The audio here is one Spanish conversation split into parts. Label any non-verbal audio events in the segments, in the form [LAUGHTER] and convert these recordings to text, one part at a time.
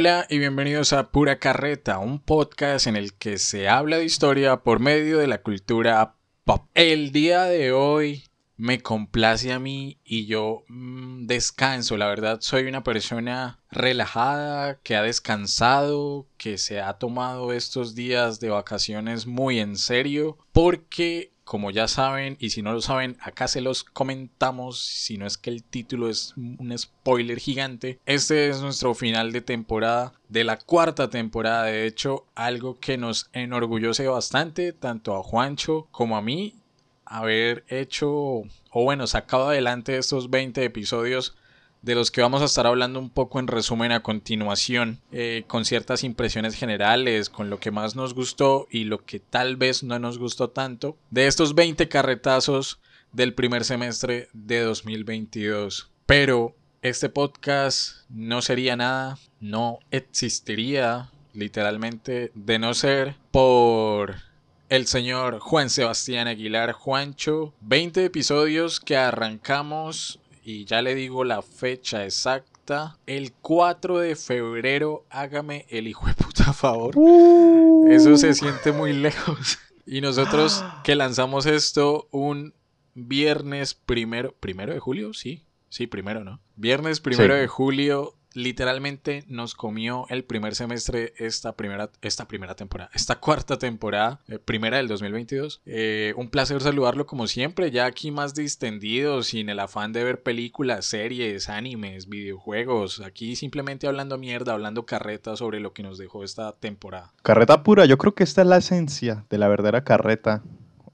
Hola y bienvenidos a Pura Carreta, un podcast en el que se habla de historia por medio de la cultura pop. El día de hoy me complace a mí y yo mm, descanso. La verdad, soy una persona relajada, que ha descansado, que se ha tomado estos días de vacaciones muy en serio, porque como ya saben, y si no lo saben, acá se los comentamos, si no es que el título es un spoiler gigante, este es nuestro final de temporada, de la cuarta temporada, de hecho, algo que nos enorgullece bastante, tanto a Juancho como a mí, haber hecho, o bueno, sacado adelante estos 20 episodios de los que vamos a estar hablando un poco en resumen a continuación, eh, con ciertas impresiones generales, con lo que más nos gustó y lo que tal vez no nos gustó tanto, de estos 20 carretazos del primer semestre de 2022. Pero este podcast no sería nada, no existiría literalmente de no ser por el señor Juan Sebastián Aguilar Juancho. 20 episodios que arrancamos y ya le digo la fecha exacta. El 4 de febrero, hágame el hijo de puta [LAUGHS] favor. Uh. Eso se siente muy lejos. Y nosotros [GASPS] que lanzamos esto un viernes primero, primero de julio, sí, sí, primero, ¿no? Viernes primero de julio literalmente nos comió el primer semestre esta primera, esta primera temporada, esta cuarta temporada, eh, primera del 2022. Eh, un placer saludarlo como siempre, ya aquí más distendido, sin el afán de ver películas, series, animes, videojuegos, aquí simplemente hablando mierda, hablando carreta sobre lo que nos dejó esta temporada. Carreta pura, yo creo que esta es la esencia de la verdadera carreta,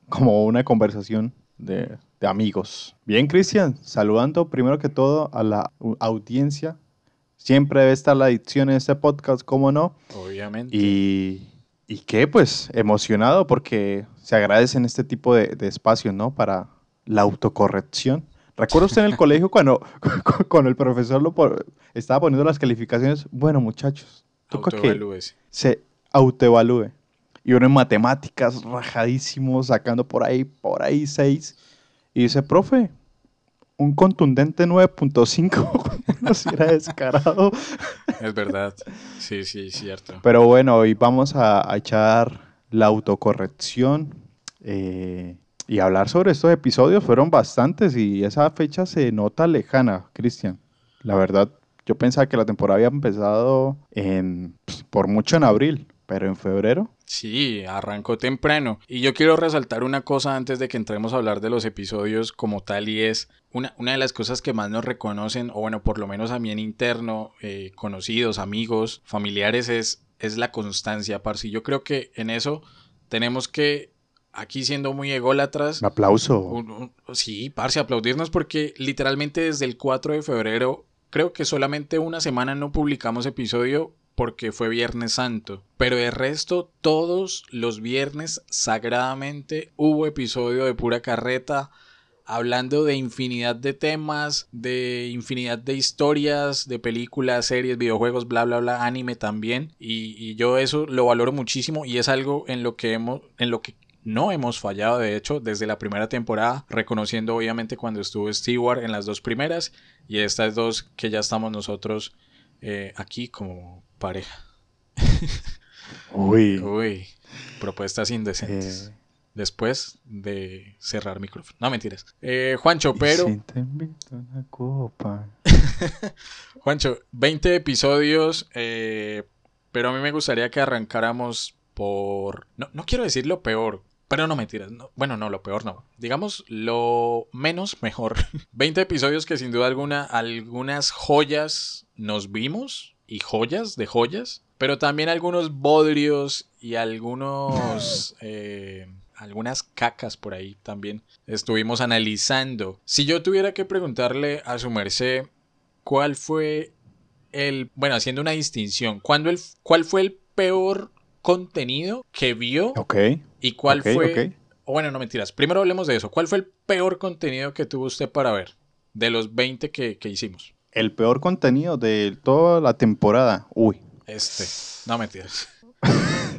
como una conversación de, de amigos. Bien, Cristian, saludando primero que todo a la audiencia Siempre debe estar la edición en este podcast, ¿cómo no? Obviamente. Y, y qué, pues, emocionado porque se agradecen este tipo de, de espacios, ¿no? Para la autocorrección. ¿Recuerda usted en el [LAUGHS] colegio cuando, [LAUGHS] cuando el profesor lo estaba poniendo las calificaciones? Bueno, muchachos, toca que se autoevalúe. Y uno en matemáticas, rajadísimo, sacando por ahí, por ahí seis. Y dice, profe, un contundente 9.5 no si era descarado. Es verdad, sí, sí, cierto. Pero bueno, hoy vamos a, echar la autocorrección eh, y hablar sobre estos episodios. Fueron bastantes y esa fecha se nota lejana, Cristian. La verdad, yo pensaba que la temporada había empezado en, pues, por mucho en abril, pero en febrero Sí, arrancó temprano. Y yo quiero resaltar una cosa antes de que entremos a hablar de los episodios como tal y es una, una de las cosas que más nos reconocen, o bueno, por lo menos a mí en interno, eh, conocidos, amigos, familiares, es, es la constancia, parce. Yo creo que en eso tenemos que aquí siendo muy ególatras. Un aplauso. sí, parce, aplaudirnos porque literalmente desde el 4 de febrero, creo que solamente una semana no publicamos episodio porque fue Viernes Santo. Pero de resto, todos los viernes sagradamente hubo episodio de pura carreta hablando de infinidad de temas, de infinidad de historias, de películas, series, videojuegos, bla, bla, bla, anime también. Y, yo eso lo valoro muchísimo y es algo en lo que hemos, en lo que no hemos fallado, de hecho, desde la primera temporada, reconociendo obviamente cuando estuvo Stewart en las dos primeras y estas dos que ya estamos nosotros eh, aquí como pareja. Uy. Uy. Propuestas indecentes. Eh. Después de cerrar micrófono. No, mentiras. Eh, Juancho, pero. [LAUGHS] Juancho, 20 episodios. Eh, pero a mí me gustaría que arrancáramos por. No, no quiero decir lo peor. Pero no mentiras. No, bueno, no, lo peor no. Digamos lo menos mejor. [LAUGHS] 20 episodios que sin duda alguna algunas joyas nos vimos y joyas de joyas, pero también algunos bodrios y algunos... [LAUGHS] Eh, algunas cacas por ahí también estuvimos analizando. Si yo tuviera que preguntarle a su merced cuál fue el, bueno, haciendo una distinción, ¿cuándo el, ¿cuál fue el peor contenido que vio? Ok. ¿Y cuál fue... Bueno, no mentiras. Primero hablemos de eso. ¿Cuál fue el peor contenido que tuvo usted para ver? De los 20 que, que hicimos el peor contenido de toda la temporada. Uy. Este. No mentiras. [LAUGHS]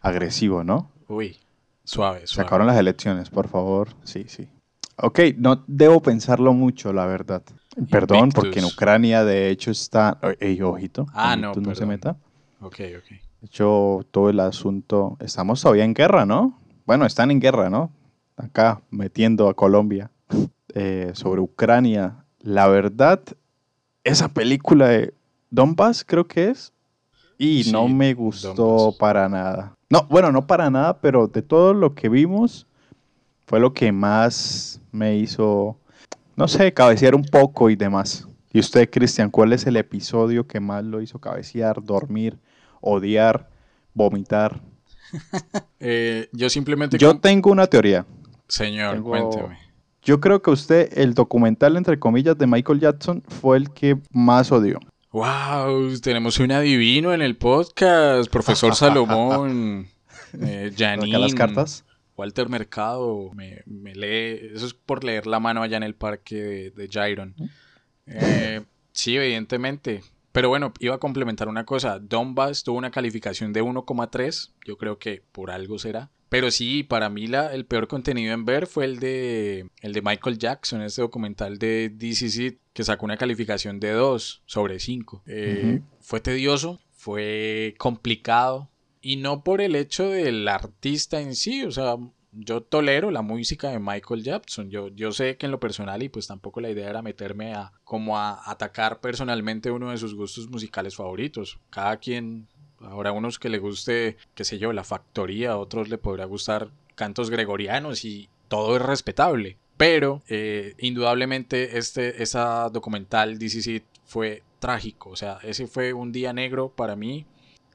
Agresivo, ¿no? Uy. Suave, suave. Se acabaron las elecciones, por favor. Sí, sí. Ok, no debo pensarlo mucho, la verdad. Perdón, porque en. Ucrania de hecho está... Ey, ojito. Ah, no, no se meta. Ok, ok. De hecho, todo el asunto... Estamos todavía en guerra, ¿no? Bueno, están en guerra, ¿no? Acá metiendo a Colombia. [LAUGHS] Eh, sobre Ucrania. La verdad, esa película de Donbass creo que es. Y Sí, no me gustó Donbass. para nada. No, bueno, no para nada, pero de todo lo que vimos, fue lo que más me hizo, no sé, cabecear un poco y demás. Y usted, Cristian, ¿cuál es el episodio que más lo hizo cabecear, dormir, odiar, vomitar? [LAUGHS] Eh, yo simplemente... Yo tengo una teoría. Señor, tengo- cuénteme. Yo creo que usted, el documental, entre comillas, de Michael Jackson fue el que más odió. Wow, tenemos un adivino en el podcast, profesor Salomón, [LAUGHS] eh, las cartas. Walter Mercado, me, me lee, eso es por leer la mano allá en el parque de, de Jairon. Eh, sí, evidentemente. Pero bueno, iba a complementar una cosa. Donbass tuvo una calificación de 1,3. Yo creo que por algo será. Pero sí, para mí la, el peor contenido en ver fue el de, el de Michael Jackson, este documental de DCC que sacó una calificación de 2 sobre 5. Eh. Fue tedioso, fue complicado. Y no por el hecho del artista en sí, o sea, yo tolero la música de Michael Jackson. Yo, yo sé que en lo personal, y pues tampoco la idea era meterme a como a atacar personalmente uno de sus gustos musicales favoritos. Cada quien, habrá unos que le guste, qué sé yo, la factoría, otros le podrá gustar cantos gregorianos y todo es respetable. Pero eh, indudablemente este esa documental DCC fue trágico, o sea, ese fue un día negro para mí.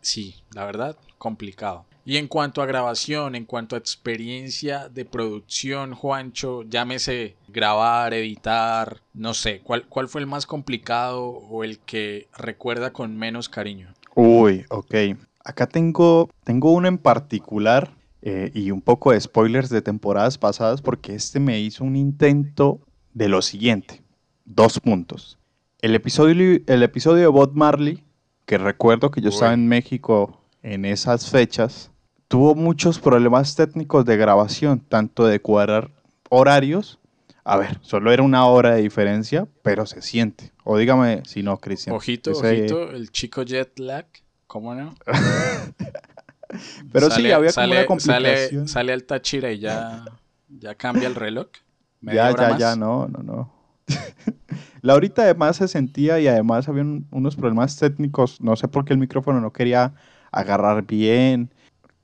Sí, la verdad, complicado. Y en cuanto a grabación, en cuanto a experiencia de producción, Juancho, llámese grabar, editar, no sé, ¿cuál, cuál fue el más complicado o el que recuerda con menos cariño? Uy, ok. Acá tengo, tengo uno en particular eh, y un poco de spoilers de temporadas pasadas porque este me hizo un intento de lo siguiente. Dos puntos. El episodio, el episodio de Bob Marley, que recuerdo que yo estaba en México en esas fechas, tuvo muchos problemas técnicos de grabación, tanto de cuadrar horarios. A ver, solo era una hora de diferencia, pero se siente. O dígame si no, Cristian. Ojito, Ese- ojito, el chico jet lag, ¿cómo no? [LAUGHS] Pero sí, Sale- había como sale, una complicación. Sale, sale al Táchira y ya, ya cambia el reloj. ¿Media Ya, ya, más? ya, no, no, no. [LAUGHS] La horita además se sentía y además había unos problemas técnicos. No sé por qué el micrófono no quería agarrar bien.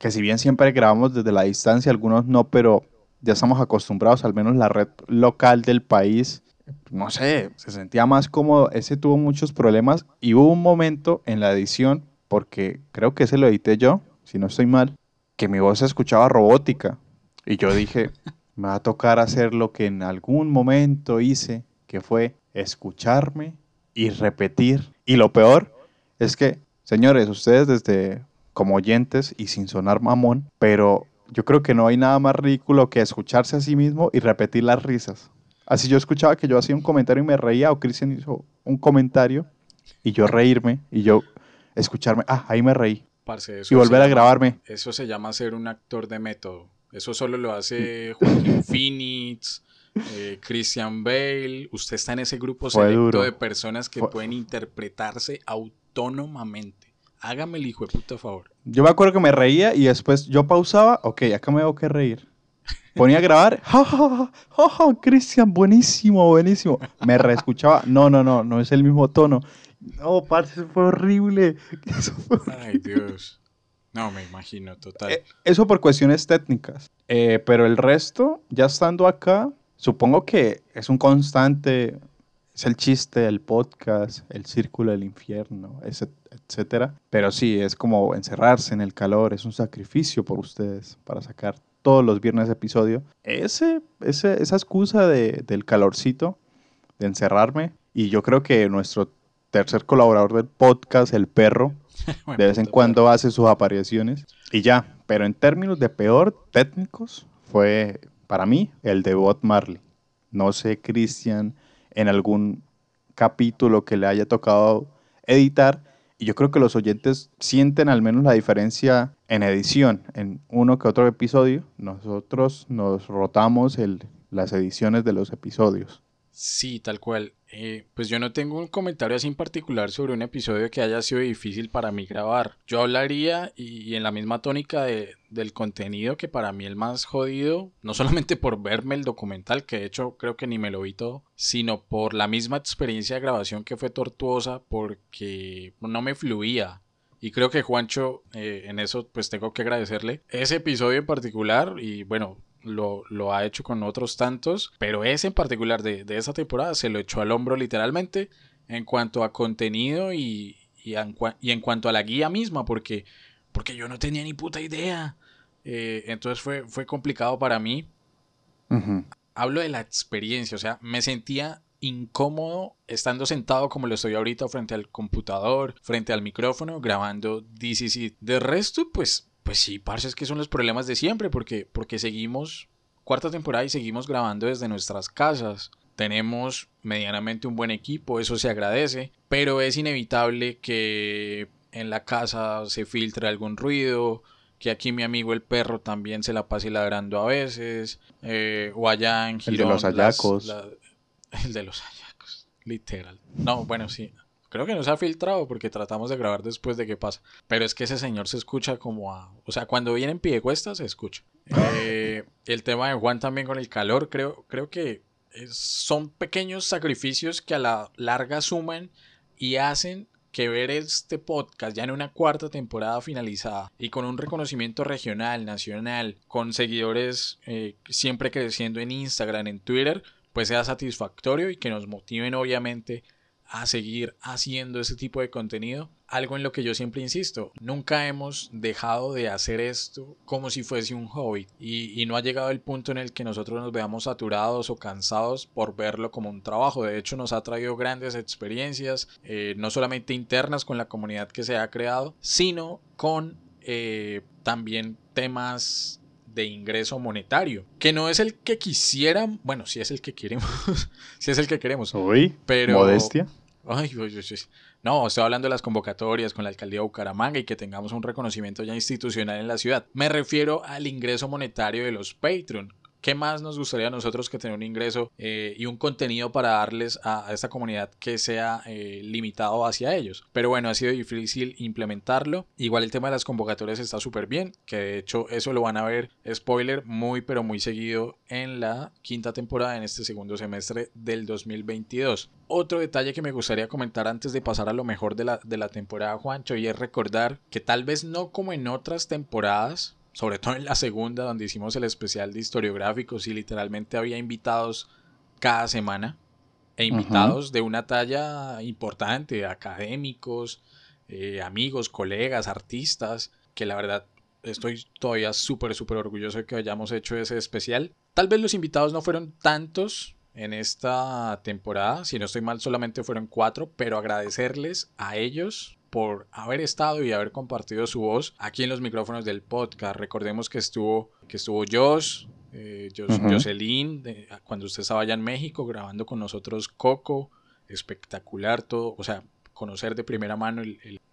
Que si bien siempre grabamos desde la distancia, algunos no, pero ya estamos acostumbrados, al menos la red local del país. No sé, se sentía más cómodo. Ese tuvo muchos problemas y hubo un momento en la edición, porque creo que ese lo edité yo, si no estoy mal, que mi voz se escuchaba robótica. Y yo dije, [LAUGHS] me va a tocar hacer lo que en algún momento hice, que fue escucharme y repetir. Y lo peor es que, señores, ustedes desde como oyentes y sin sonar mamón, pero yo creo que no hay nada más ridículo que escucharse a sí mismo y repetir las risas. Así yo escuchaba que yo hacía un comentario y me reía, o Cristian hizo un comentario y yo reírme y yo escucharme, ah, ahí me reí. Parce, Y volver a grabarme. Eso se llama ser un actor de método. Eso solo lo hace Joaquín [LAUGHS] Phoenix, eh, Christian Bale. Usted está en ese grupo selecto de personas que Fue- pueden interpretarse autónomamente. Hágame el hijo de puta favor. Yo me acuerdo que me reía y después yo pausaba, ok, acá me tengo que reír. Ponía a grabar, [LAUGHS] ja, ja, ja, ja, ja, Cristian, buenísimo, buenísimo. Me reescuchaba, no, no, no, no es el mismo tono. No, parce, eso fue horrible. [LAUGHS] Eso, fue- Ay, Dios. No, me imagino, total. Eh, eso por cuestiones técnicas. Eh, pero el resto, ya estando acá, supongo que es un constante, es el chiste del podcast, el círculo del infierno, etcétera. Pero sí, es como encerrarse en el calor, es un sacrificio por ustedes para sacar todos los viernes episodio. Ese, ese, esa excusa de- del calorcito, de encerrarme, y yo creo que nuestro tercer colaborador del podcast, el perro, [LAUGHS] de vez en cuando hace sus apariciones y ya. Pero en términos de peor técnicos, fue para mí el de Bob Marley. No sé, Cristian, en algún capítulo que le haya tocado editar. Y yo creo que los oyentes sienten al menos la diferencia en edición. En uno que otro episodio, nosotros nos rotamos las ediciones de los episodios. Sí, tal cual. Eh, pues yo no tengo un comentario así en particular sobre un episodio que haya sido difícil para mí grabar. Yo hablaría y, en la misma tónica del contenido que para mí el más jodido, no solamente por verme el documental, que de hecho creo que ni me lo vi todo, sino por la misma experiencia de grabación que fue tortuosa porque no me fluía. Y creo que Juancho, eh, en eso pues tengo que agradecerle. Ese episodio en particular, y bueno, lo, ha hecho con otros tantos, pero ese en particular de, de esa temporada se lo echó al hombro literalmente en cuanto a contenido y, y, en, cuanto a la guía misma, porque, porque yo no tenía ni puta idea. Eh, entonces fue, fue complicado para mí. Hablo de la experiencia, o sea, me sentía incómodo estando sentado como lo estoy ahorita frente al computador, frente al micrófono, grabando DCC. De resto, pues pues sí, parce, es que son los problemas de siempre, porque, porque seguimos cuarta temporada y seguimos grabando desde nuestras casas. Tenemos medianamente un buen equipo, eso se agradece, pero es inevitable que en la casa se filtre algún ruido, que aquí mi amigo el perro también se la pase ladrando a veces, eh, o allá en Girón. El de los ayacos. el de los ayacos, literal. No, bueno, sí. Creo que no se ha filtrado porque tratamos de grabar después de que pasa. Pero es que ese señor se escucha como a... O sea, cuando viene en pie de cuesta se escucha. Eh, [LAUGHS] el tema de Juan también con el calor, creo, creo que son pequeños sacrificios que a la larga suman y hacen que ver este podcast ya en una cuarta temporada finalizada y con un reconocimiento regional, nacional, con seguidores eh, siempre creciendo en Instagram, en Twitter, pues sea satisfactorio y que nos motiven obviamente a seguir haciendo ese tipo de contenido. Algo en lo que yo siempre insisto, nunca hemos dejado de hacer esto como si fuese un hobby y, no ha llegado el punto en el que nosotros nos veamos saturados o cansados por verlo como un trabajo. De hecho, nos ha traído grandes experiencias, eh, no solamente internas con la comunidad que se ha creado, sino con eh, también temas de ingreso monetario, que no es el que quisieran, bueno, si es el que queremos, [LAUGHS] si es el que queremos. Uy, pero modestia. No, estoy hablando de las convocatorias con la alcaldía de Bucaramanga y que tengamos un reconocimiento ya institucional en la ciudad. Me refiero al ingreso monetario de los Patreon. ¿Qué más nos gustaría a nosotros que tener un ingreso eh, y un contenido para darles a, esta comunidad que sea eh, limitado hacia ellos? Pero bueno, ha sido difícil implementarlo. Igual el tema de las convocatorias está súper bien, que de hecho eso lo van a ver, spoiler, muy pero muy seguido en la quinta temporada, en este segundo semestre del 2022. Otro detalle que me gustaría comentar antes de pasar a lo mejor de la, de la temporada, Juancho, y es recordar que tal vez no como en otras temporadas, sobre todo en la segunda, donde hicimos el especial de historiográficos y literalmente había invitados cada semana, e invitados de una talla importante, académicos, eh, amigos, colegas, artistas, que la verdad estoy todavía súper, súper orgulloso de que hayamos hecho ese especial. Tal vez los invitados no fueron tantos en esta temporada, si no estoy mal solamente fueron cuatro, pero agradecerles a ellos por haber estado y haber compartido su voz aquí en los micrófonos del podcast. Recordemos que estuvo, que estuvo Josh, eh, Jocelyn, cuando usted estaba allá en México grabando con nosotros Coco, espectacular todo, o sea, conocer de primera mano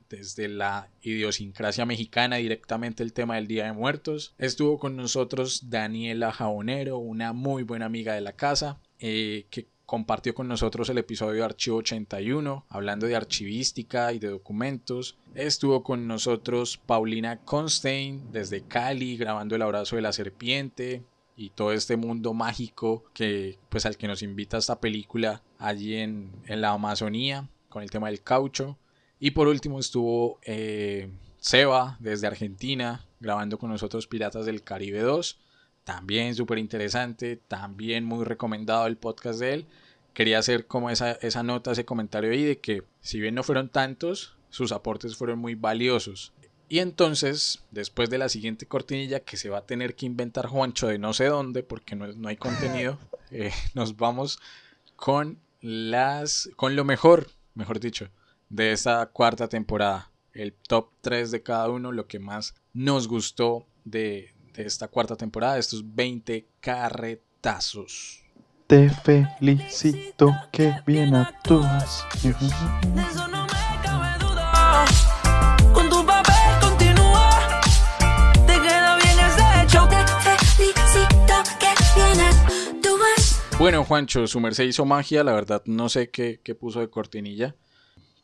desde la idiosincrasia mexicana directamente el tema del Día de Muertos. Estuvo con nosotros Daniela Jabonero, una muy buena amiga de la casa, eh, que compartió con nosotros el episodio Archivo 81, hablando de archivística y de documentos. Estuvo con nosotros Paulina Constein desde Cali, grabando El Abrazo de la Serpiente y todo este mundo mágico que, pues, al que nos invita esta película allí en, la Amazonía, con el tema del caucho. Y por último estuvo eh, Seba desde Argentina, grabando con nosotros Piratas del Caribe 2 también súper interesante, también muy recomendado el podcast de él. Quería hacer como esa, esa nota, ese comentario ahí de que si bien no fueron tantos, sus aportes fueron muy valiosos. Y entonces, después de la siguiente cortinilla que se va a tener que inventar Juancho de no sé dónde, porque no, no hay contenido, [LAUGHS] eh, nos vamos con las. con lo mejor, mejor dicho, de esta cuarta temporada. El top 3 de cada uno, lo que más nos gustó de, de esta cuarta temporada, estos 20 carretazos. Te felicito que bien actúas. Con tu papel continúa. Te queda bien ese hecho. Te felicito que bien actúas. Bueno, Juancho, su merced hizo magia, la verdad no sé qué, qué puso de cortinilla,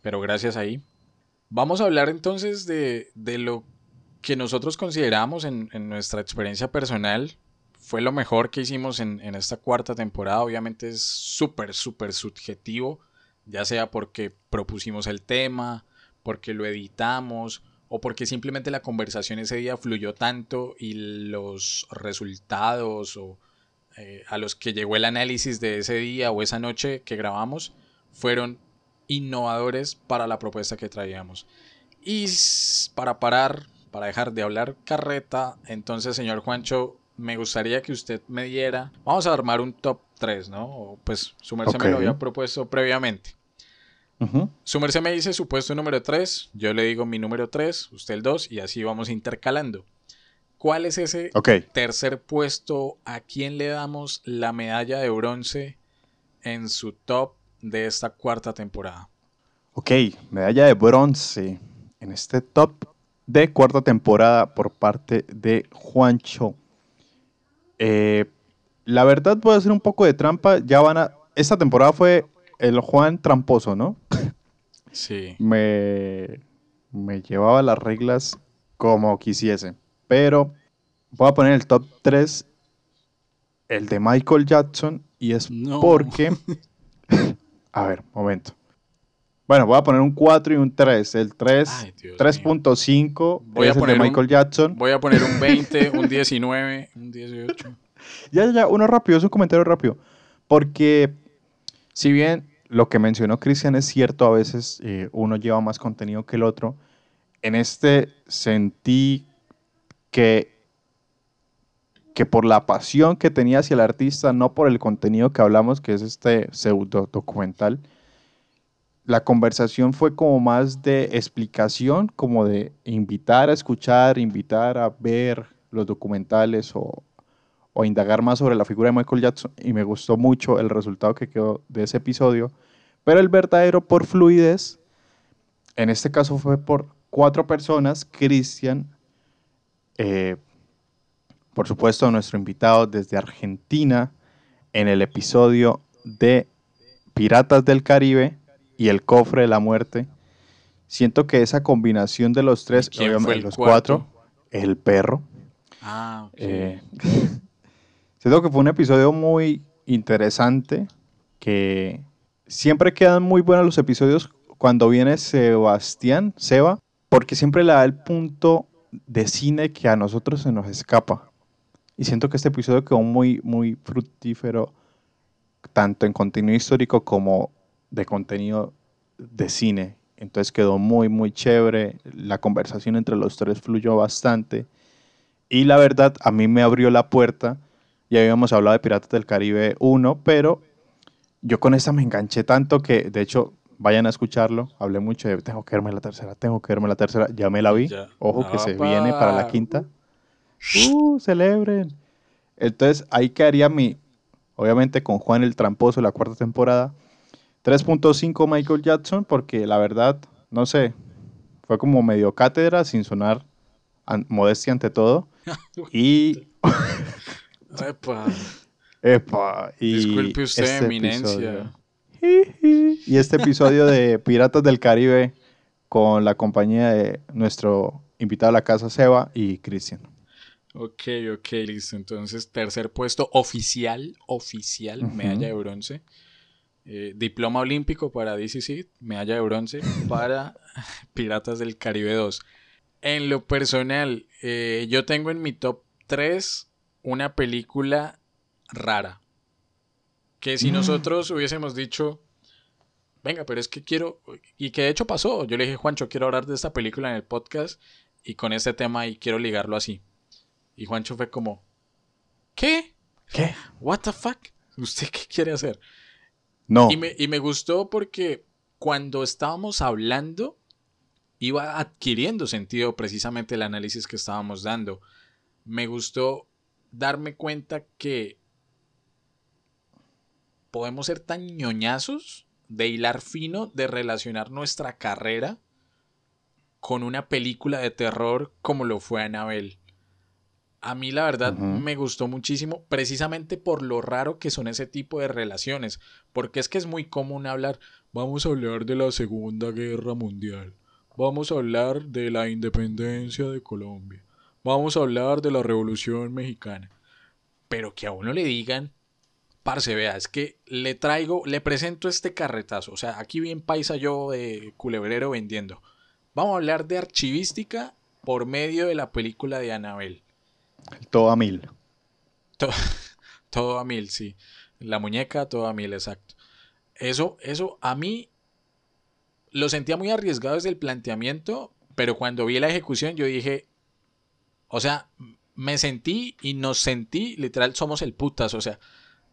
pero gracias ahí. Vamos a hablar entonces de, de lo que nosotros consideramos en, en, nuestra experiencia personal fue lo mejor que hicimos en, en esta cuarta temporada. Obviamente es súper, súper subjetivo, ya sea porque propusimos el tema, porque lo editamos o porque simplemente la conversación ese día fluyó tanto y los resultados o eh, a los que llegó el análisis de ese día o esa noche que grabamos fueron innovadores para la propuesta que traíamos. Y para parar, para dejar de hablar carreta, entonces señor Juancho, me gustaría que usted me diera, vamos a armar un top 3, ¿no? O, pues su merced me lo había propuesto previamente. Su merced me dice su puesto número 3, yo le digo mi número 3, usted el 2 y así vamos intercalando. ¿Cuál es ese tercer puesto? ¿A quién le damos la medalla de bronce en su top de esta cuarta temporada? Ok, medalla de bronce en este top de cuarta temporada por parte de Juancho. Eh, la verdad voy a hacer un poco de trampa. Ya van a. Esta temporada fue el Juan tramposo, ¿no? [LAUGHS] Sí. me, me llevaba las reglas como quisiese. Pero voy a poner el top 3 el de Michael Jackson y es porque... [LAUGHS] [LAUGHS] a ver, momento. Bueno, voy a poner un 4 y un 3. El 3, 3.5 voy a poner el de Michael Jackson. Voy a poner un [LAUGHS] 20, un 19, un 18. ya, ya, ya, uno rápido, es un comentario rápido. Porque si bien lo que mencionó Cristian es cierto, a veces eh, uno lleva más contenido que el otro, en este sentí que, que por la pasión que tenía hacia el artista, no por el contenido que hablamos, que es este pseudo documental, la conversación fue como más de explicación, como de invitar a escuchar, invitar a ver los documentales o, indagar más sobre la figura de Michael Jackson y me gustó mucho el resultado que quedó de ese episodio. Pero el verdadero por fluidez, en este caso fue por cuatro personas, Cristian, eh, por supuesto nuestro invitado desde Argentina, en el episodio de Piratas del Caribe y el cofre de la muerte. Siento que esa combinación de los tres, obviamente los cuatro, el perro. Ah, eh, [LAUGHS] Siento que fue un episodio muy interesante, que siempre quedan muy buenos los episodios cuando viene Sebastián, Seba, porque siempre le da el punto de cine que a nosotros se nos escapa. Y siento que este episodio quedó muy, muy fructífero, tanto en contenido histórico como de contenido de cine. Entonces quedó muy, muy chévere. La conversación entre los tres fluyó bastante. Y la verdad, a mí me abrió la puerta ya habíamos hablado de Piratas del Caribe 1, pero yo con esta me enganché tanto que, de hecho, vayan a escucharlo. Hablé mucho de tengo que verme la tercera, tengo que verme la tercera. Ya me la vi. Ojo que se viene para la quinta. ¡Uh! Celebren. Entonces, ahí quedaría mi, obviamente con Juan el Tramposo, la cuarta temporada. 3.5 Michael Jackson, porque la verdad, no sé, fue como medio cátedra, sin sonar modestia ante todo. [LAUGHS] y [LAUGHS] Epa. Epa. Y Disculpe usted, este eminencia. [LAUGHS] Y este episodio de Piratas del Caribe con la compañía de nuestro invitado a la casa, Seba y Cristian. Ok, ok, listo. Entonces, tercer puesto oficial, oficial, medalla de bronce. Eh, diploma olímpico para DCC, medalla de bronce [LAUGHS] para Piratas del Caribe 2. En lo personal, eh, yo tengo en mi top 3 una película rara. Que si mm. nosotros hubiésemos dicho, venga, pero es que quiero, y que de hecho pasó, yo le dije, Juancho, quiero hablar de esta película en el podcast y con este tema y quiero ligarlo así. Y Juancho fue como, ¿qué? ¿Qué? ¿What the fuck? ¿Usted qué quiere hacer? Y me, y me gustó porque cuando estábamos hablando, iba adquiriendo sentido precisamente el análisis que estábamos dando. Me gustó darme cuenta que podemos ser tan ñoñazos de hilar fino, de relacionar nuestra carrera con una película de terror como lo fue Anabel. A mí la verdad me gustó muchísimo, precisamente por lo raro que son ese tipo de relaciones, porque es que es muy común hablar, vamos a hablar de la Segunda Guerra Mundial, vamos a hablar de la independencia de Colombia, vamos a hablar de la Revolución Mexicana, pero que a uno le digan, parce, vea, es que le traigo, le presento este carretazo, o sea, aquí bien paisa yo de culebrero vendiendo. Vamos a hablar de archivística por medio de la película de Anabel. Todo a mil. [LAUGHS] Todo, a mil, sí. La muñeca, todo a mil, exacto. Eso, eso a mí lo sentía muy arriesgado desde el planteamiento, pero cuando vi la ejecución yo dije, o sea, me sentí y nos sentí, literal, somos el putas, o sea,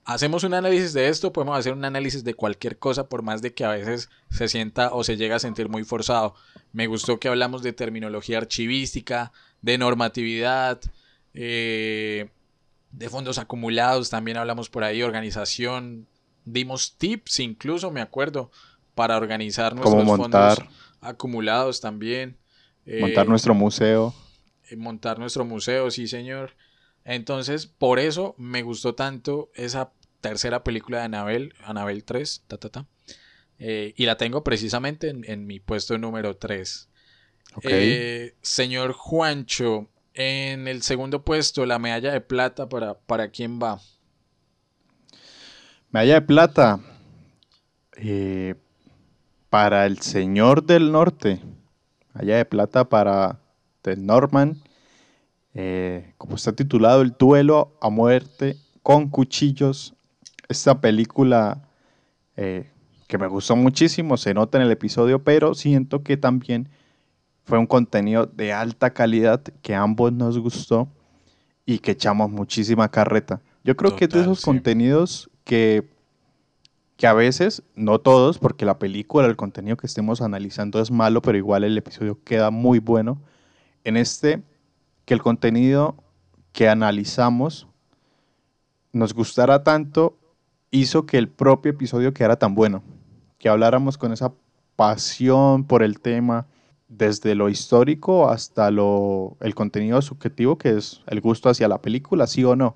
hacemos un análisis de esto, podemos hacer un análisis de cualquier cosa, por más de que a veces se sienta o se llega a sentir muy forzado. Me gustó que hablamos de terminología archivística, de normatividad, eh, de fondos acumulados, también hablamos por ahí, organización, dimos tips incluso, me acuerdo, para organizar nuestros fondos acumulados también. montar eh, nuestro museo. Eh, montar nuestro museo, sí señor. Entonces, por eso me gustó tanto esa tercera película de Anabel, Anabel 3, ta, ta, ta. Eh, y la tengo precisamente en, mi puesto número 3. Eh, señor Juancho, en el segundo puesto, la medalla de plata, ¿para, para quién va? Medalla de plata. Eh, para el señor del norte. Medalla de plata para The Norman eh, como está titulado, El duelo a muerte con cuchillos. Esta película eh, que me gustó muchísimo, se nota en el episodio, pero siento que también fue un contenido de alta calidad que a ambos nos gustó y que echamos muchísima carreta. Yo creo que es de esos contenidos que, que a veces, no todos, porque la película, el contenido que estemos analizando es malo, pero igual el episodio queda muy bueno. En este que el contenido que analizamos nos gustara tanto hizo que el propio episodio quedara tan bueno, que habláramos con esa pasión por el tema, desde lo histórico hasta lo, el contenido subjetivo, que es el gusto hacia la película, sí o no.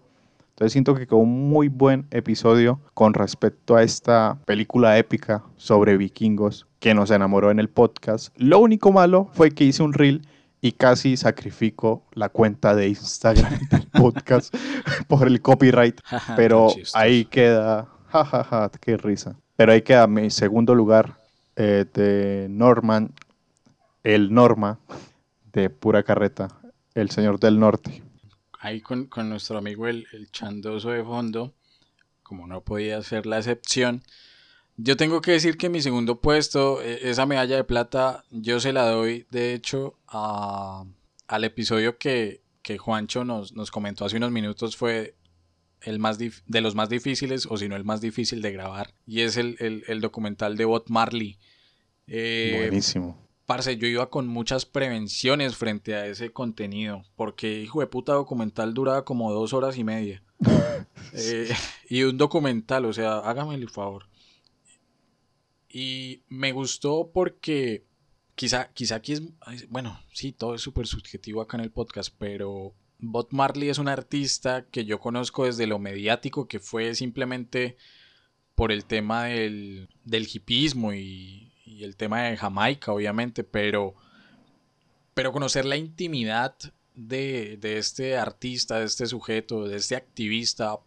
Entonces siento que quedó un muy buen episodio con respecto a esta película épica sobre vikingos que nos enamoró en el podcast. Lo único malo fue que hice un reel y casi sacrifico la cuenta de Instagram [LAUGHS] del podcast [LAUGHS] por el copyright, [LAUGHS] pero ahí queda, jajaja, qué risa. Pero ahí queda mi segundo lugar eh, de Norman, el Norma de pura carreta, el señor del norte. Ahí con, nuestro amigo el, el chandoso de fondo, como no podía ser la excepción, yo tengo que decir que mi segundo puesto, e, esa medalla de plata, yo se la doy, de hecho, al episodio que, Juancho nos, nos, comentó hace unos minutos fue el más de los más difíciles, o si no el más difícil de grabar, y es el, documental de Bob Marley. Eh, Buenísimo. Parce, yo iba con muchas prevenciones frente a ese contenido, porque hijo de puta documental duraba como dos horas y media. [LAUGHS] Eh, y un documental, o sea, hágame el favor. Y me gustó porque quizá, quizá aquí es, bueno, sí, todo es súper subjetivo acá en el podcast, pero Bob Marley es un artista que yo conozco desde lo mediático, que fue simplemente por el tema del, del hipismo y, y, el tema de Jamaica, obviamente, pero, pero conocer la intimidad de, de este artista, de este sujeto, de este activista,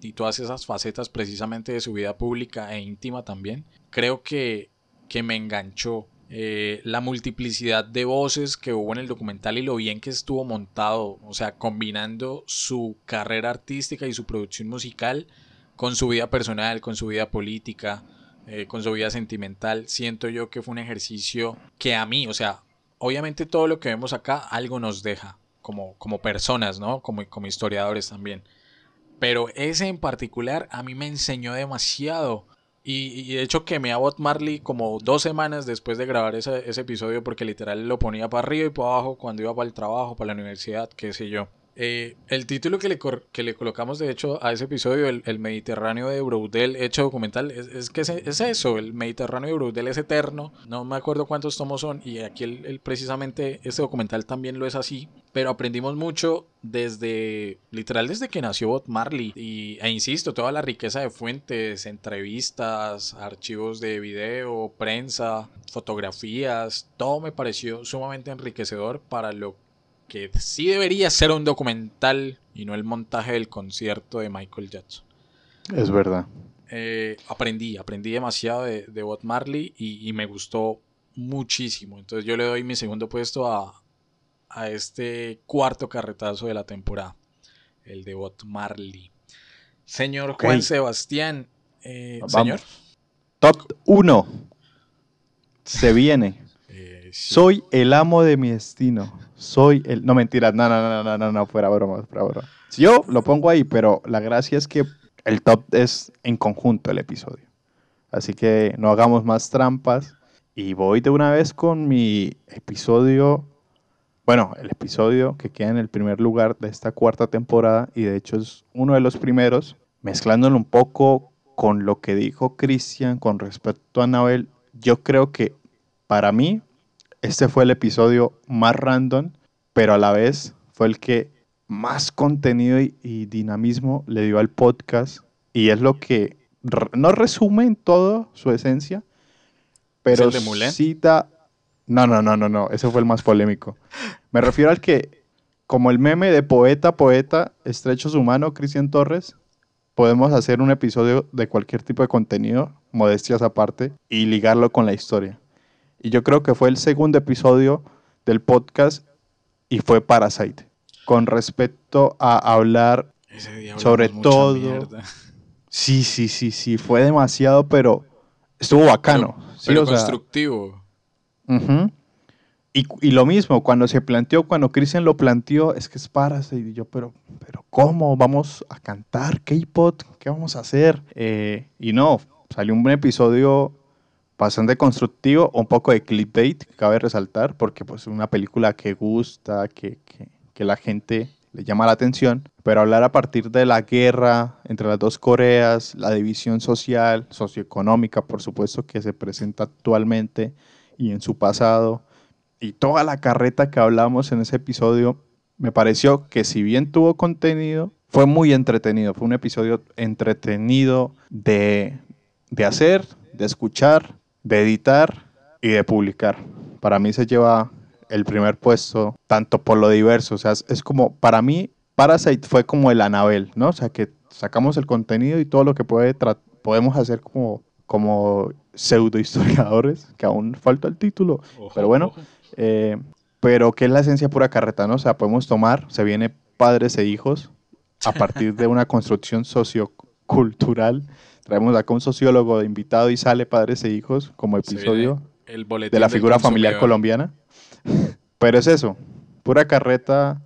y todas esas facetas precisamente de su vida pública e íntima también, creo que, que me enganchó. Eh, la multiplicidad de voces que hubo en el documental y lo bien que estuvo montado, o sea, combinando su carrera artística y su producción musical con su vida personal, con su vida política, eh, con su vida sentimental, siento yo que fue un ejercicio que a mí, o sea, obviamente todo lo que vemos acá algo nos deja como, como personas, ¿no? Como, como historiadores también. Pero ese en particular a mí me enseñó demasiado. Y, de hecho quemé a Bot Marley como dos semanas después de grabar ese, episodio porque literal lo ponía para arriba y para abajo cuando iba para el trabajo, para la universidad, qué sé yo. Eh, el título que le, que le colocamos, de hecho, a ese episodio, el, Mediterráneo de Broudel, hecho documental, es, que es, eso, el Mediterráneo de Broudel es eterno, no me acuerdo cuántos tomos son, y aquí el, precisamente este documental también lo es así, pero aprendimos mucho desde, literal, desde que nació Bob Marley, y, e insisto, toda la riqueza de fuentes, entrevistas, archivos de video, prensa, fotografías, todo me pareció sumamente enriquecedor para lo que sí debería ser un documental y no el montaje del concierto de Michael Jackson. Es verdad. Eh, aprendí, aprendí demasiado de, de Bob Marley y, me gustó muchísimo. Entonces yo le doy mi segundo puesto a, este cuarto carretazo de la temporada, el de Bob Marley. Señor Juan Sebastián, eh, señor. Top 1. Se viene. Soy el amo de mi destino soy el... No, mentira, no, no, no, no, no, no, fuera broma, fuera broma. Yo lo pongo ahí, pero la gracia es que el top es en conjunto el episodio. Así que no hagamos más trampas. Y voy de una vez con mi episodio, bueno, el episodio que queda en el primer lugar de esta cuarta temporada y de hecho es uno de los primeros, mezclándolo un poco con lo que dijo Cristian con respecto a Anabel. Yo creo que para mí este fue el episodio más random, pero a la vez fue el que más contenido y, dinamismo le dio al podcast. Y es lo que no resume en todo su esencia, pero cita... No, no, no, no, no, ese fue el más polémico. Me refiero al que, como el meme de poeta, poeta, estrecho su mano, Cristian Torres, podemos hacer un episodio de cualquier tipo de contenido, modestias aparte, y ligarlo con la historia. Y yo creo que fue el segundo episodio del podcast y fue Parasite. Con respecto a hablar sobre todo. Sí, sí, sí, sí. Fue demasiado, pero estuvo bacano. Pero, constructivo. y, lo mismo, cuando se planteó, cuando Christian lo planteó, es que es Parasite. Y yo, pero, pero ¿cómo? ¿Vamos a cantar K-pop? ¿Qué vamos a hacer? Eh, y no, salió un buen episodio bastante constructivo, un poco de clickbait, cabe resaltar, porque pues es una película que gusta, que, que, la gente le llama la atención, pero hablar a partir de la guerra entre las dos Coreas, la división social, socioeconómica, por supuesto, que se presenta actualmente y en su pasado, y toda la carreta que hablamos en ese episodio, me pareció que si bien tuvo contenido, fue muy entretenido, fue un episodio entretenido de, de hacer, de escuchar de editar y de publicar. Para mí se lleva el primer puesto, tanto por lo diverso, o sea, es, como, para mí, Parasite fue como el Anabel, ¿no? O sea, que sacamos el contenido y todo lo que puede podemos hacer como, como pseudo historiadores, que aún falta el título, pero bueno, eh, pero que es la esencia pura carreta, ¿no? O sea, podemos tomar, se viene padres e hijos a partir de una construcción sociocultural Traemos acá un sociólogo de invitado y sale Padres e Hijos como episodio de la figura familiar colombiana. [LAUGHS] Pero es eso, pura carreta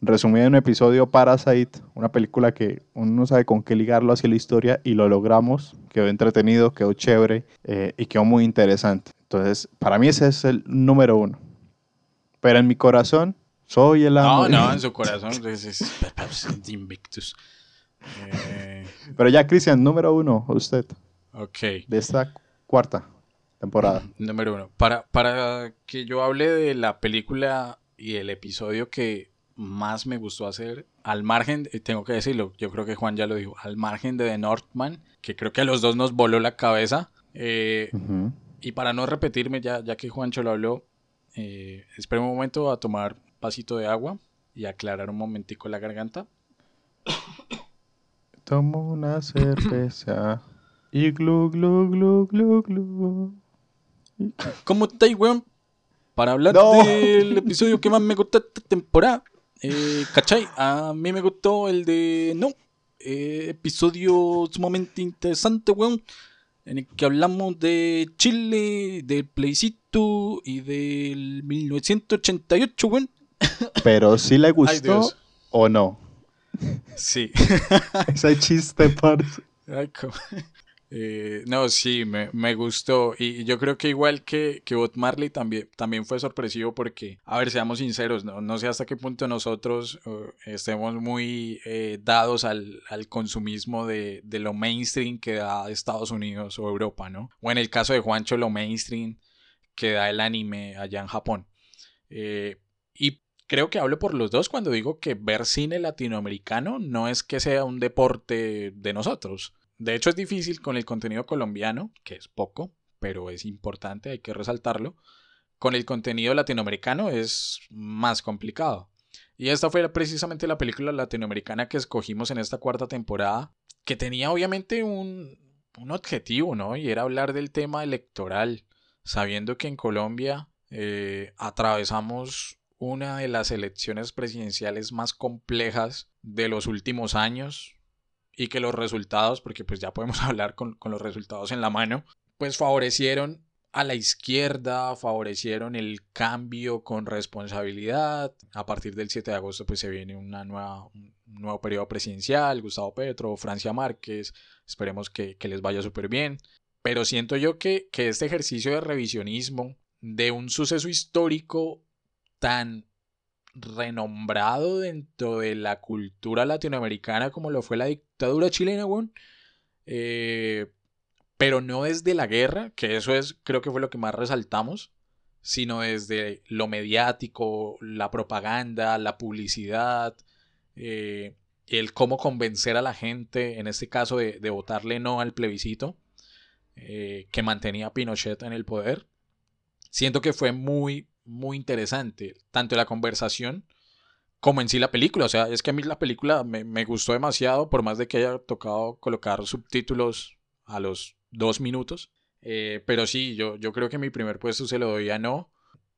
resumida en un episodio Parasite, una película que uno no sabe con qué ligarlo hacia la historia y lo logramos, quedó entretenido, quedó chévere eh, y quedó muy interesante. Entonces, para mí ese es el número uno. Pero en mi corazón, soy el amo. No, no, [LAUGHS] en su corazón es Invictus. Eh, Pero ya, Cristian, número uno, usted. Ok. De esta cuarta temporada. Número uno. Para, para que yo hable de la película y el episodio que más me gustó hacer, al margen, tengo que decirlo, yo creo que Juan ya lo dijo, al margen de The Northman, que creo que a los dos nos voló la cabeza. Eh, y para no repetirme, ya, ya que Juancho lo habló, eh, espero un momento a tomar un pasito de agua y aclarar un momentico la garganta. Tomo una cerveza y glu, glu, glu, glu, glu. ¿Cómo estáis, weón? Para hablar del episodio que más me gustó esta temporada. Eh, ¿Cachai? A mí me gustó el de. No. Eh, episodio sumamente interesante, weón. En el que hablamos de Chile, del plebiscito y del 1988, weón. Pero si le gustó o no. Sí. [LAUGHS] Ese chiste, parce. Eh, no, sí, me, me, gustó. Y yo creo que igual que, que Bob Marley también, también fue sorpresivo porque, a ver, seamos sinceros, no, no sé hasta qué punto nosotros uh, estemos muy eh, dados al, al, consumismo de, de, lo mainstream que da Estados Unidos o Europa, ¿no? O en el caso de Juancho, lo mainstream que da el anime allá en Japón. Eh, creo que hablo por los dos cuando digo que ver cine latinoamericano no es que sea un deporte de nosotros. De hecho, es difícil con el contenido colombiano, que es poco, pero es importante, hay que resaltarlo. Con el contenido latinoamericano es más complicado. Y esta fue precisamente la película latinoamericana que escogimos en esta cuarta temporada, que tenía obviamente un, un objetivo, ¿no? Y era hablar del tema electoral, sabiendo que en Colombia eh, atravesamos una de las elecciones presidenciales más complejas de los últimos años, y que los resultados, porque pues ya podemos [LAUGHS] hablar con, los resultados en la mano, pues favorecieron a la izquierda, favorecieron el cambio con responsabilidad. A partir del 7 de agosto pues se viene una nueva, un nuevo periodo presidencial, Gustavo Petro, Francia Márquez, esperemos que, les vaya súper bien. Pero siento yo que, que este ejercicio de revisionismo de un suceso histórico tan renombrado dentro de la cultura latinoamericana como lo fue la dictadura chilena, eh, pero no desde la guerra, que eso es, creo que fue lo que más resaltamos, sino desde lo mediático, la propaganda, la publicidad, eh, el cómo convencer a la gente, en este caso de, votarle no al plebiscito, eh, que mantenía Pinochet en el poder. Siento que fue muy, muy interesante, tanto la conversación como en sí la película. O sea, es que a mí la película me, gustó demasiado, por más de que haya tocado colocar subtítulos a los dos minutos. Eh, pero sí, yo, yo creo que mi primer puesto se lo doy a No.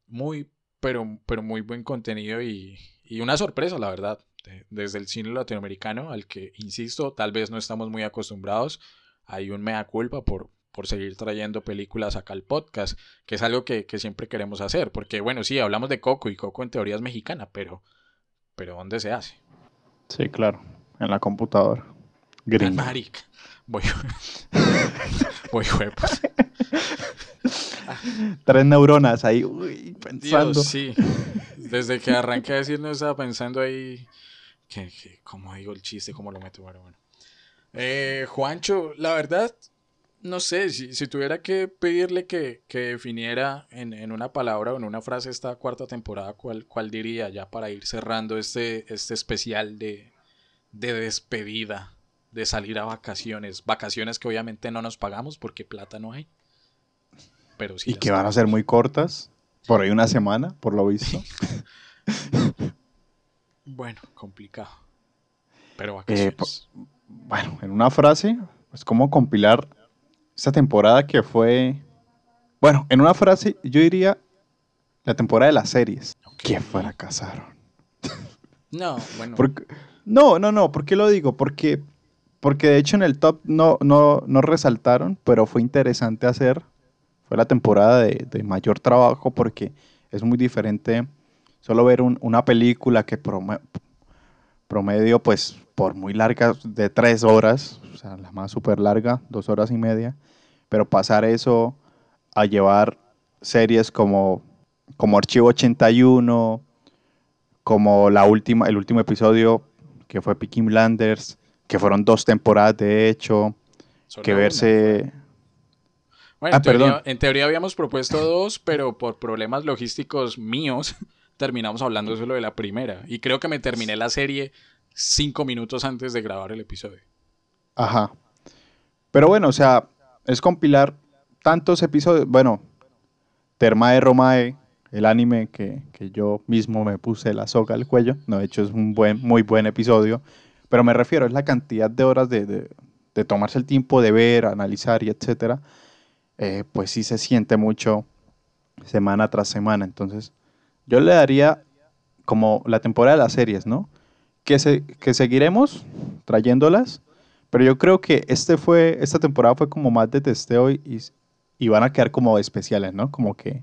Muy, pero, pero muy buen contenido y, y una sorpresa, la verdad. desde el cine latinoamericano, al que, insisto, tal vez no estamos muy acostumbrados. Hay un mea culpa por, por seguir trayendo películas acá al podcast, que es algo que, siempre queremos hacer, porque bueno, sí, hablamos de Coco y Coco en teoría es mexicana, pero, pero ¿dónde se hace? Sí, claro, en la computadora. Gringa. Marica. Voy, [LAUGHS] voy pues. [LAUGHS] Tres neuronas ahí pensando. sí. Desde que arranqué a decir no estaba pensando ahí que, cómo digo el chiste, cómo lo meto, bueno, bueno. Eh, Juancho, la verdad, no sé, si, tuviera que pedirle que, definiera en, una palabra o en una frase esta cuarta temporada, ¿cuál, cuál diría ya para ir cerrando este, este especial de, despedida, de salir a vacaciones? Vacaciones que obviamente no nos pagamos porque plata no hay. Pero sí y que van a ser muy cortas, por ahí una semana, por lo visto. [LAUGHS] bueno, complicado. Pero eh, vacaciones. bueno, en una frase, pues cómo compilar esta temporada que fue, bueno, en una frase yo diría la temporada de las series que fracasaron. No, [LAUGHS] bueno. no, no, no, ¿por qué lo digo? Porque, porque de hecho en el top no, no, no resaltaron, pero fue interesante hacer. Fue la temporada de, mayor trabajo porque es muy diferente solo ver una película que promedio, pues por muy larga, de tres horas, o sea, la más súper larga, dos horas y media, pero pasar eso a llevar series como, como Archivo 81, como la última, el último episodio que fue Peaky Blinders, que fueron dos temporadas de hecho, que verse... Bueno, ah, en, teoría, en, teoría, habíamos propuesto dos, pero por problemas logísticos míos terminamos hablando solo de la primera. Y creo que me terminé la serie cinco minutos antes de grabar el episodio. Ajá. Pero bueno, o sea, es compilar tantos episodios, bueno, Termae Romae, el anime que, yo mismo me puse la soga al cuello, no, de hecho es un buen, muy buen episodio, pero me refiero, es la cantidad de horas de, tomarse el tiempo de ver, analizar y etcétera, eh, pues sí se siente mucho semana tras semana, entonces yo le daría como la temporada de las series, ¿no? Que, se, que seguiremos trayéndolas, pero yo creo que este fue, esta temporada fue como más de testeo y, y van a quedar como especiales, ¿no? Como que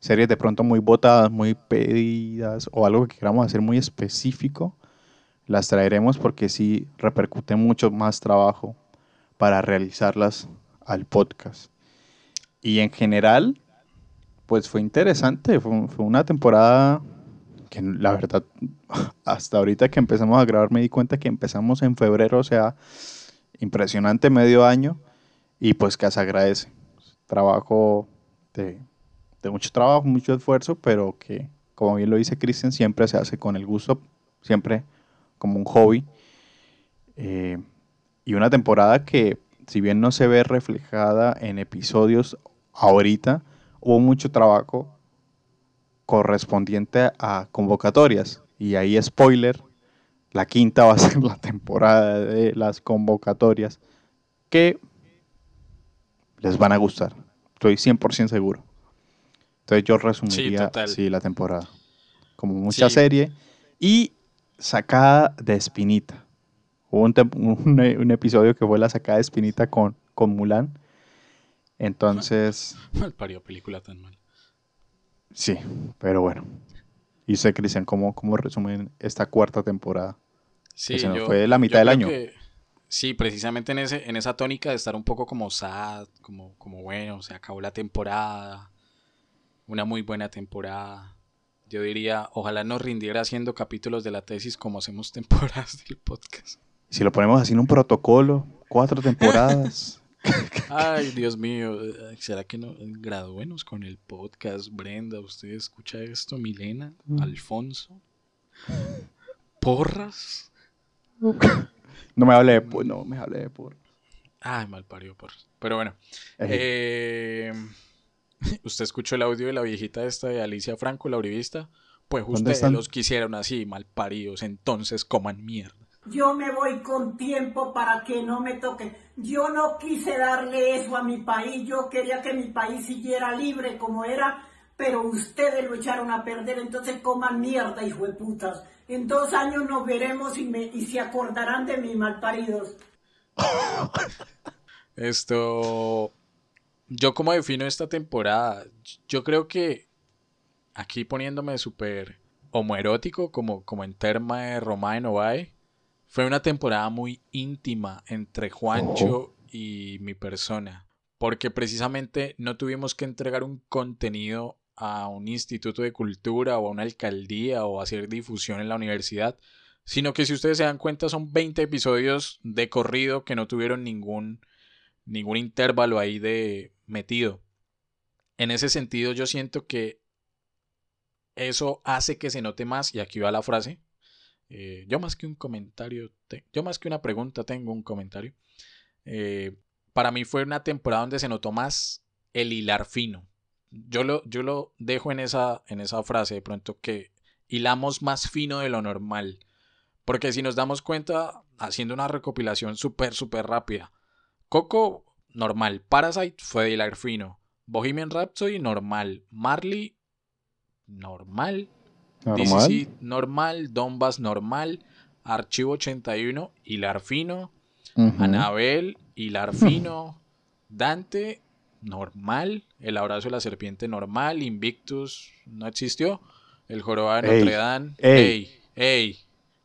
series de pronto muy votadas, muy pedidas o algo que queramos hacer muy específico, las traeremos porque sí repercute mucho más trabajo para realizarlas al podcast. Y en general, pues fue interesante, fue, una temporada que la verdad, [LAUGHS] hasta ahorita que empezamos a grabar me di cuenta que empezamos en febrero, o sea, impresionante medio año, y pues que se agradece. Trabajo de, de mucho trabajo, mucho esfuerzo, pero que, como bien lo dice Cristian, siempre se hace con el gusto, siempre como un hobby. Eh, y una temporada que, si bien no se ve reflejada en episodios ahorita, hubo mucho trabajo correspondiente a convocatorias. Y ahí, spoiler, la quinta va a ser la temporada de las convocatorias que les van a gustar. Estoy 100% seguro. Entonces yo resumiría sí, la temporada. Como mucha serie y sacada de espinita. Hubo un, episodio que fue la sacada de espinita con, con Mulan. Entonces... [LAUGHS] Mal parió película tan mal. Sí, pero bueno. Y sé, Cristian, ¿cómo, ¿cómo resumen esta cuarta temporada? Sí, fue la mitad del año. sí, precisamente en, ese, en esa tónica de estar un poco como sad, como, como bueno, se acabó la temporada, una muy buena temporada. Yo diría, ojalá nos rindiera haciendo capítulos de la tesis como hacemos [LAUGHS] temporadas del podcast. Si lo ponemos así en un protocolo, cuatro [LAUGHS] temporadas. Ay, Dios mío, ¿será que no graduemos con el podcast? Brenda, ¿usted escucha esto? Milena, mm. Alfonso, Porras. No me hable de por, no me hable de por. Ay, mal parió por. Pero bueno. Eh, ¿Usted escuchó el audio de la viejita esta de Alicia Franco, la uribista? Pues ustedes los quisieron así, mal paridos, entonces coman mierda. Yo me voy con tiempo para que no me toque. Yo no quise darle eso a mi país. Yo quería que mi país siguiera libre como era, pero ustedes lo echaron a perder. Entonces coman mierda, hijo de putas. En dos años nos veremos y, me, y se acordarán de mis malparidos. [LAUGHS] Esto. Yo, como defino esta temporada? Yo creo que aquí poniéndome súper homoerótico, como, como en Terma de Roma de fue una temporada muy íntima entre Juancho y mi persona, porque precisamente no tuvimos que entregar un contenido a un instituto de cultura o a una alcaldía o hacer difusión en la universidad, sino que si ustedes se dan cuenta son 20 episodios de corrido que no tuvieron ningún, ningún intervalo ahí de metido. En ese sentido yo siento que eso hace que se note más, y aquí va la frase, eh, yo más que un comentario, yo más que una pregunta tengo un comentario. Eh, para mí fue una temporada donde se notó más el hilar fino. Yo lo, yo lo dejo en esa, en esa frase de pronto que hilamos más fino de lo normal. Porque si nos damos cuenta, haciendo una recopilación súper, súper rápida. Coco, normal. Parasite fue de hilar fino. Bohemian Rhapsody, normal. Marley, normal. Normal. DCC normal, Donbass normal, Archivo 81, Hilar Fino, Anabel, Hilar Fino, Dante normal, El Abrazo de la Serpiente normal, Invictus no existió, El Jorobado de Notre Dame, ey, ey,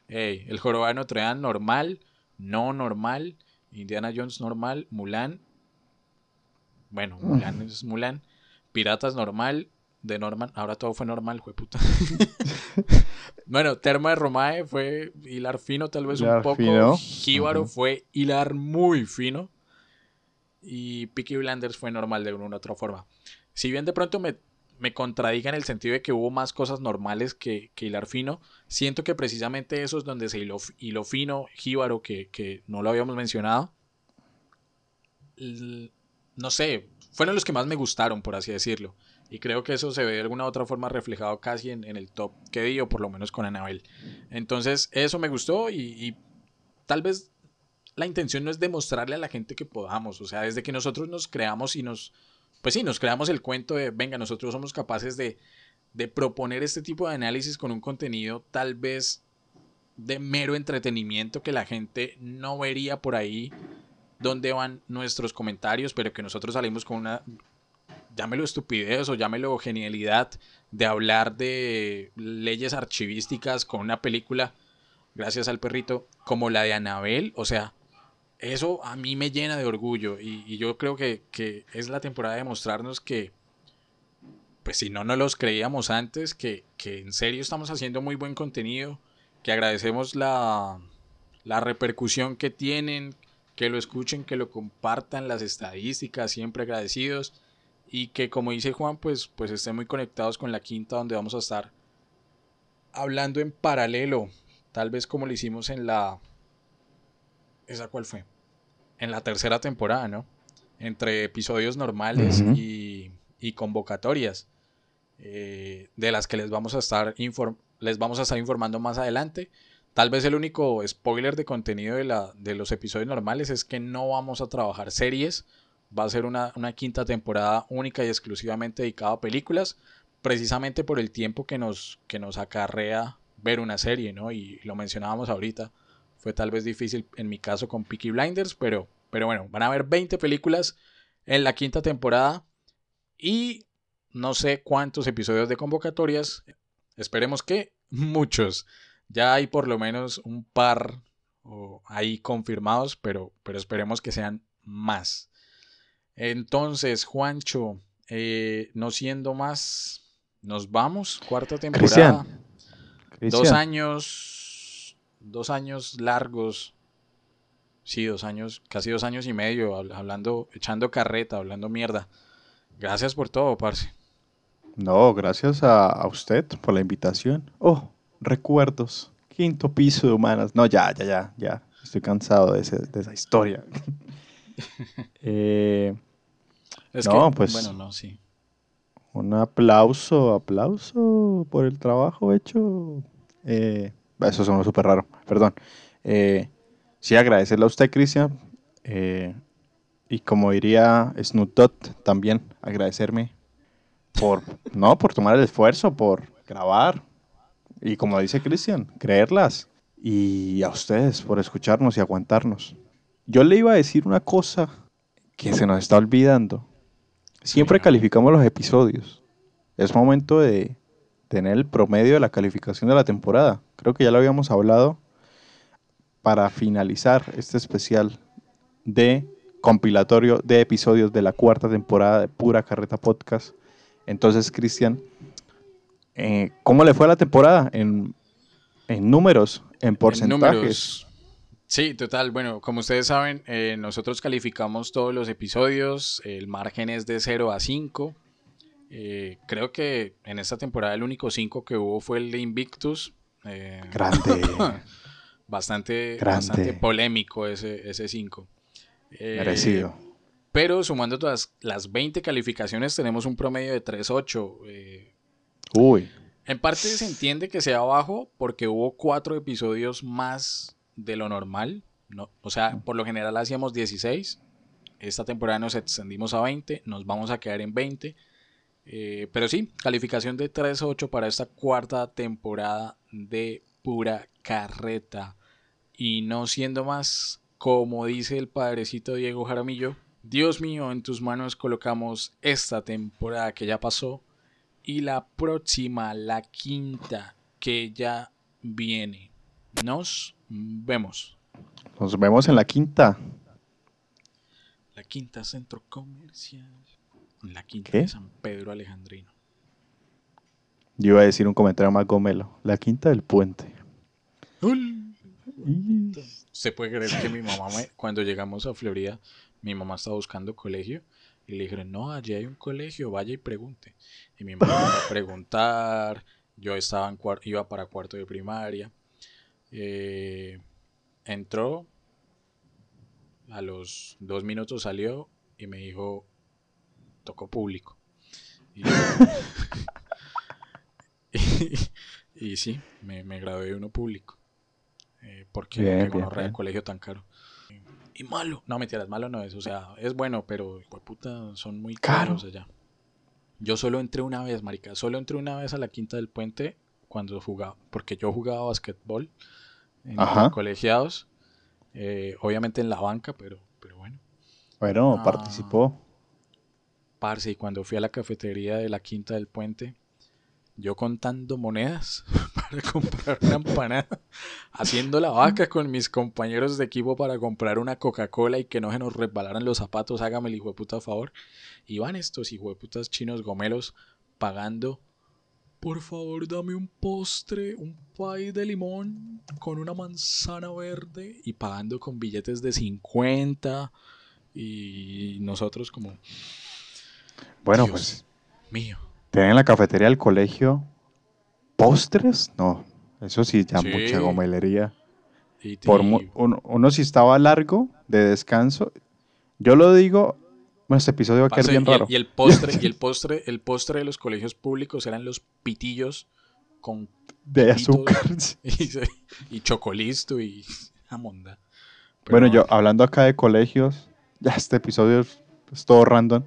ey, El Jorobado de Notre Dame normal, no normal, Indiana Jones normal, Mulan, bueno, Mulan es Mulan, Piratas normal, de Norman. Ahora todo fue normal, fue puta. [LAUGHS] bueno, Terma de Romae fue hilar fino, tal vez un poco. Jíbaro fue hilar muy fino. Y Peaky Blinders fue normal de una u otra forma. Si bien de pronto me, me contradiga en el sentido de que hubo más cosas normales que, que hilar fino, siento que precisamente eso es donde se hiló, fino, Jíbaro, que, que no lo habíamos mencionado. no sé, fueron los que más me gustaron, por así decirlo. Y creo que eso se ve de alguna otra forma reflejado casi en, el top que di, por lo menos con Anabel. Entonces, eso me gustó y, tal vez la intención no es demostrarle a la gente que podamos. O sea, desde que nosotros nos creamos y nos. Pues sí, nos creamos el cuento de, venga, nosotros somos capaces de, de proponer este tipo de análisis con un contenido tal vez de mero entretenimiento que la gente no vería por ahí dónde van nuestros comentarios, pero que nosotros salimos con una llámelo estupidez o llámelo genialidad de hablar de leyes archivísticas con una película, gracias al perrito, como la de Anabel. O sea, eso a mí me llena de orgullo y, yo creo que, es la temporada de mostrarnos que, pues si no nos los creíamos antes, que, en serio estamos haciendo muy buen contenido, que agradecemos la, la repercusión que tienen, que lo escuchen, que lo compartan, las estadísticas, siempre agradecidos y que como dice Juan, pues, pues estén muy conectados con la quinta donde vamos a estar hablando en paralelo, tal vez como lo hicimos en la... ¿Esa cuál fue? En la tercera temporada, ¿no? Entre episodios normales y, y, convocatorias, eh, de las que les vamos a estar les vamos a estar informando más adelante. Tal vez el único spoiler de contenido de, la, de los episodios normales es que no vamos a trabajar series. Va a ser una, una quinta temporada única y exclusivamente dedicada a películas precisamente por el tiempo que nos, que nos acarrea ver una serie, ¿no? Y lo mencionábamos ahorita, fue tal vez difícil en mi caso con Peaky Blinders, pero, pero bueno, van a haber 20 películas en la quinta temporada y no sé cuántos episodios de convocatorias, esperemos que muchos. Ya hay por lo menos un par ahí confirmados, pero, pero esperemos que sean más. Entonces, Juancho, eh, no siendo más, nos vamos, cuarta temporada. Dos años, dos años largos. Sí, dos años, casi dos años y medio, hablando, echando carreta, hablando mierda. Gracias por todo, parce. No, gracias a, usted por la invitación. Oh, recuerdos. Quinto piso de humanas. No, ya, ya, ya, ya. Estoy cansado de, esa historia. [LAUGHS] eh, no, pues. Bueno, no, sí. Un aplauso, aplauso por el trabajo hecho. Eh, eso sonó súper raro, perdón. Eh, sí, agradecerle a usted, Cristian. Eh, y como diría Snoop también agradecerme por, no, por tomar el esfuerzo, por grabar. Y como dice Cristian, creerlas. Y a ustedes por escucharnos y aguantarnos. Yo le iba a decir una cosa que se nos está olvidando. Siempre calificamos los episodios. Es momento de tener el promedio de la calificación de la temporada. Creo que ya lo habíamos hablado para finalizar este especial de compilatorio de episodios de la cuarta temporada de Pura Carreta Podcast. Entonces, Cristian, eh, ¿cómo le fue a la temporada en, números, en porcentajes? Sí, total. Bueno, como ustedes saben, eh, nosotros calificamos todos los episodios. El margen es de 0 a 5. Eh, creo que en esta temporada el único 5 que hubo fue el de Invictus. Eh, grande. [LAUGHS] bastante, bastante polémico ese 5. Merecido. Pero sumando todas las 20 calificaciones tenemos un promedio de 3.8. Uy. En parte se entiende que sea bajo porque hubo cuatro episodios más de lo normal. No, o sea, por lo general hacíamos 16. Esta temporada nos extendimos a 20. Nos vamos a quedar en 20. Eh, pero sí, calificación de 3-8 para esta cuarta temporada de pura carreta. Y no siendo más, como dice el padrecito Diego Jaramillo, Dios mío, en tus manos colocamos esta temporada que ya pasó y la próxima, la quinta, que ya viene. Nos vemos. Nos vemos en la quinta. La quinta centro comercial. La quinta de San Pedro Alejandrino. Yo iba a decir un comentario más gomelo. La quinta del puente. Se puede creer que mi mamá, cuando llegamos a Florida, mi mamá estaba buscando colegio y le dijeron, no, allí hay un colegio, vaya y pregunte. Y mi mamá iba a preguntar, yo estaba en iba para cuarto de primaria. Eh, entró, a los dos minutos salió y me dijo, tocó público. Y, [LAUGHS] sí, me, me, gradué de uno público. Eh, porque bien, el colegio tan caro. Y malo. No, mentiras, malo no es. O sea, es bueno, pero puta, son muy caros allá. Yo solo entré una vez, marica. Solo entré una vez a la quinta del puente cuando jugaba. Porque yo jugaba basquetbol en colegiados. Eh, obviamente en la banca, pero, pero bueno. Bueno, ah. participó. Parce, y cuando fui a la cafetería de la Quinta del Puente, yo contando monedas [LAUGHS] para comprar una empanada, haciendo la vaca con mis compañeros de equipo para comprar una Coca-Cola y que no se nos resbalaran los zapatos, hágame el hijo de puta favor. Y van estos hijo de putas chinos gomelos pagando, por favor dame un postre, un pay de limón con una manzana verde y pagando con billetes de 50 y nosotros como... Bueno, Dios pues Mío. ¿Tienen en la cafetería del colegio postres? No, eso sí, ya Sí. mucha gomelería. Y, Por uno si estaba largo de descanso, yo lo digo, bueno, este episodio va a quedar bien y el- raro. Y el postre, y el [LAUGHS] postre, el postre de los colegios públicos eran los pitillos con de azúcar. [LAUGHS] y, y chocolisto y [LAUGHS] jamonda. Pero bueno, yo hablando acá de colegios, ya este episodio es, es todo random.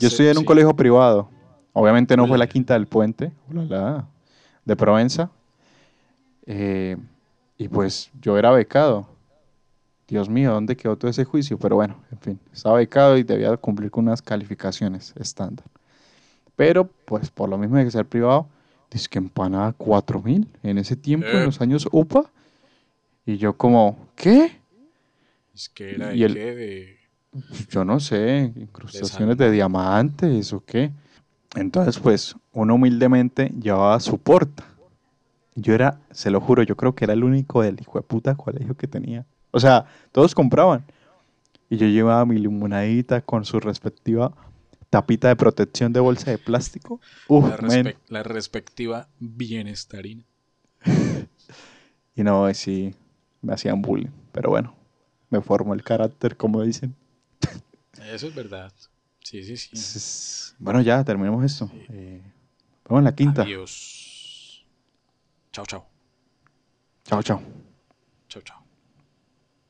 Yo estoy en un sí. colegio privado. Obviamente no fue la. Quinta del Puente, de Provenza. Eh, y pues yo era becado. Dios mío, ¿dónde quedó todo ese juicio? Pero bueno, en fin, estaba becado y debía cumplir con unas calificaciones estándar. Pero pues por lo mismo de que ser privado, dice que empanada 4000 en ese tiempo, Eh. en los años UPA. Y yo como, ¿qué? Es que era y de el- qué, de- yo no sé, incrustaciones de, diamantes o qué. Entonces, pues, uno humildemente llevaba su porta. Yo era, se lo juro, yo creo que era el único del hijo de puta colegio que tenía. O sea, todos compraban. Y yo llevaba mi limonadita con su respectiva tapita de protección de bolsa de plástico. Uf, la, men. respe- la respectiva bienestarina. [LAUGHS] Y no, sí, me hacían bullying. Pero bueno, me formó el carácter, como dicen. Eso es verdad. Sí, sí, sí. Bueno, ya, terminemos esto. Eh, vamos en la quinta. Adiós. Chao, chao. Chao, chao. Chao, chao.